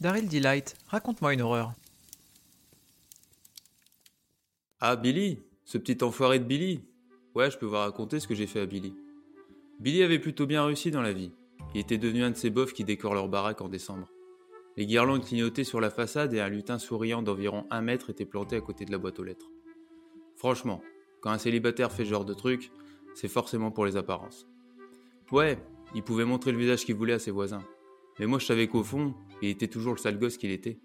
Daryl Delight, raconte-moi une horreur. Ah, Billy Ce petit enfoiré de Billy Ouais, je peux vous raconter ce que j'ai fait à Billy. Billy avait plutôt bien réussi dans la vie. Il était devenu un de ces bofs qui décorent leur baraque en décembre. Les guirlandes clignotaient sur la façade et un lutin souriant d'environ un mètre était planté à côté de la boîte aux lettres. Franchement, quand un célibataire fait ce genre de truc, c'est forcément pour les apparences. Ouais, il pouvait montrer le visage qu'il voulait à ses voisins. Mais moi je savais qu'au fond, il était toujours le sale gosse qu'il était.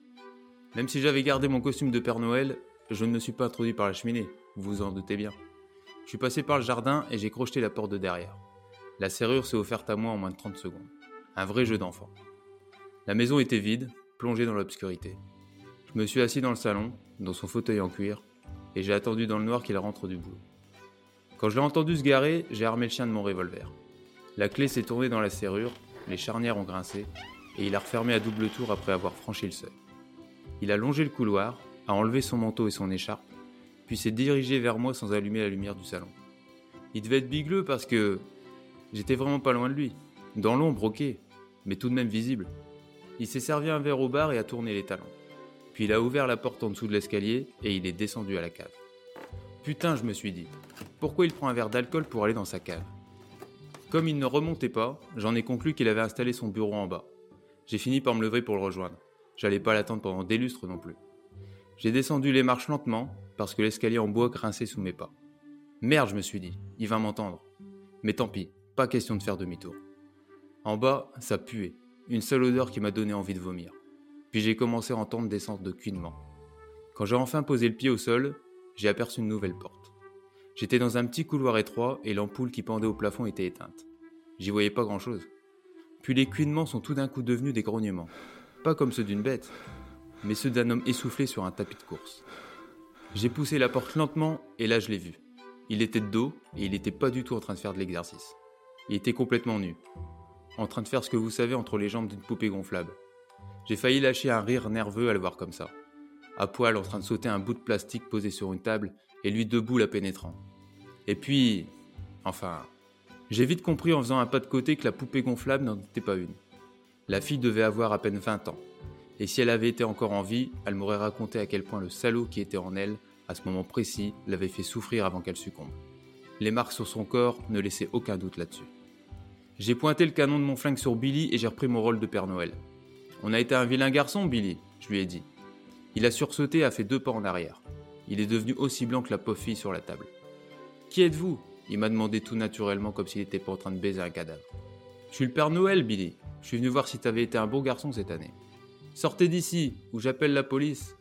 Même si j'avais gardé mon costume de Père Noël, je ne me suis pas introduit par la cheminée, vous vous en doutez bien. Je suis passé par le jardin et j'ai crocheté la porte de derrière. La serrure s'est offerte à moi en moins de 30 secondes. Un vrai jeu d'enfant. La maison était vide, plongée dans l'obscurité. Je me suis assis dans le salon, dans son fauteuil en cuir, et j'ai attendu dans le noir qu'il rentre du boulot. Quand je l'ai entendu se garer, j'ai armé le chien de mon revolver. La clé s'est tournée dans la serrure, les charnières ont grincé, et il a refermé à double tour après avoir franchi le seuil. Il a longé le couloir, a enlevé son manteau et son écharpe, puis s'est dirigé vers moi sans allumer la lumière du salon. Il devait être bigleux parce que j'étais vraiment pas loin de lui, dans l'ombre, ok, mais tout de même visible. Il s'est servi un verre au bar et a tourné les talons. Puis il a ouvert la porte en dessous de l'escalier et il est descendu à la cave. Putain, je me suis dit, pourquoi il prend un verre d'alcool pour aller dans sa cave? Comme il ne remontait pas, j'en ai conclu qu'il avait installé son bureau en bas. J'ai fini par me lever pour le rejoindre. J'allais pas l'attendre pendant des lustres non plus. J'ai descendu les marches lentement parce que l'escalier en bois grinçait sous mes pas. Merde, je me suis dit, il va m'entendre. Mais tant pis, pas question de faire demi-tour. En bas, ça puait, une seule odeur qui m'a donné envie de vomir. Puis j'ai commencé à entendre des sens de cuinement. Quand j'ai enfin posé le pied au sol, j'ai aperçu une nouvelle porte. J'étais dans un petit couloir étroit et l'ampoule qui pendait au plafond était éteinte. J'y voyais pas grand-chose. Puis les cuinements sont tout d'un coup devenus des grognements. Pas comme ceux d'une bête, mais ceux d'un homme essoufflé sur un tapis de course. J'ai poussé la porte lentement et là je l'ai vu. Il était de dos et il n'était pas du tout en train de faire de l'exercice. Il était complètement nu, en train de faire ce que vous savez entre les jambes d'une poupée gonflable. J'ai failli lâcher un rire nerveux à le voir comme ça. À poil en train de sauter un bout de plastique posé sur une table et lui debout la pénétrant. Et puis, enfin, j'ai vite compris en faisant un pas de côté que la poupée gonflable n'en était pas une. La fille devait avoir à peine 20 ans, et si elle avait été encore en vie, elle m'aurait raconté à quel point le salaud qui était en elle, à ce moment précis, l'avait fait souffrir avant qu'elle succombe. Les marques sur son corps ne laissaient aucun doute là-dessus. J'ai pointé le canon de mon flingue sur Billy et j'ai repris mon rôle de Père Noël. On a été un vilain garçon, Billy, je lui ai dit. Il a sursauté et a fait deux pas en arrière. Il est devenu aussi blanc que la pauvre sur la table. Qui êtes-vous? Il m'a demandé tout naturellement comme s'il n'était pas en train de baiser un cadavre. Je suis le Père Noël, Billy. Je suis venu voir si t'avais été un bon garçon cette année. Sortez d'ici, ou j'appelle la police.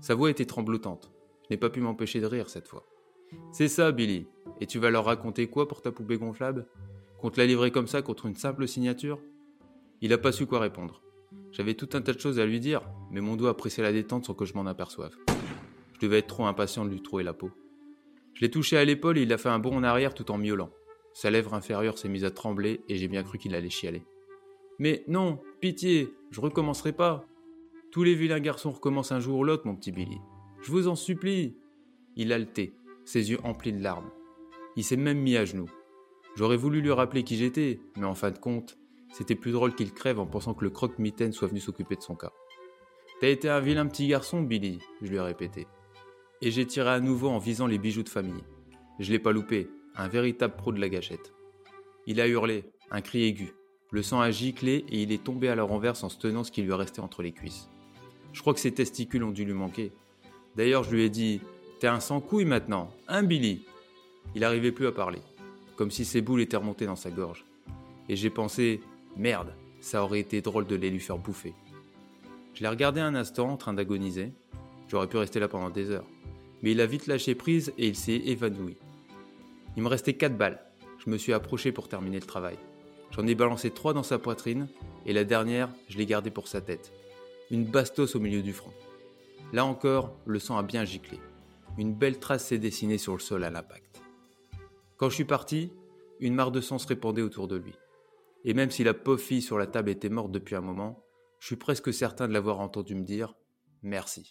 Sa voix était tremblotante. Je n'ai pas pu m'empêcher de rire cette fois. C'est ça, Billy. Et tu vas leur raconter quoi pour ta poupée gonflable? Qu'on te l'a livrée comme ça contre une simple signature? Il n'a pas su quoi répondre. J'avais tout un tas de choses à lui dire, mais mon doigt a pressé la détente sans que je m'en aperçoive. Je devais être trop impatient de lui trouver la peau. Je l'ai touché à l'épaule et il a fait un bond en arrière tout en miaulant. Sa lèvre inférieure s'est mise à trembler et j'ai bien cru qu'il allait chialer. Mais non, pitié, je recommencerai pas. Tous les vilains garçons recommencent un jour ou l'autre, mon petit Billy. Je vous en supplie. Il haletait, ses yeux emplis de larmes. Il s'est même mis à genoux. J'aurais voulu lui rappeler qui j'étais, mais en fin de compte, c'était plus drôle qu'il crève en pensant que le croque-mitaine soit venu s'occuper de son cas. T'as été un vilain petit garçon, Billy, je lui ai répété. Et j'ai tiré à nouveau en visant les bijoux de famille. Je l'ai pas loupé, un véritable pro de la gâchette. Il a hurlé, un cri aigu. Le sang a giclé et il est tombé à la renverse en se tenant ce qui lui restait entre les cuisses. Je crois que ses testicules ont dû lui manquer. D'ailleurs, je lui ai dit T'es un sans-couille maintenant, hein, Billy Il n'arrivait plus à parler, comme si ses boules étaient remontées dans sa gorge. Et j'ai pensé Merde, ça aurait été drôle de les lui faire bouffer. Je l'ai regardé un instant en train d'agoniser. J'aurais pu rester là pendant des heures. Mais il a vite lâché prise et il s'est évanoui. Il me restait quatre balles. Je me suis approché pour terminer le travail. J'en ai balancé trois dans sa poitrine et la dernière, je l'ai gardée pour sa tête une bastos au milieu du front. Là encore, le sang a bien giclé. Une belle trace s'est dessinée sur le sol à l'impact. Quand je suis parti, une mare de sang se répandait autour de lui. Et même si la pauvre fille sur la table était morte depuis un moment, je suis presque certain de l'avoir entendu me dire Merci.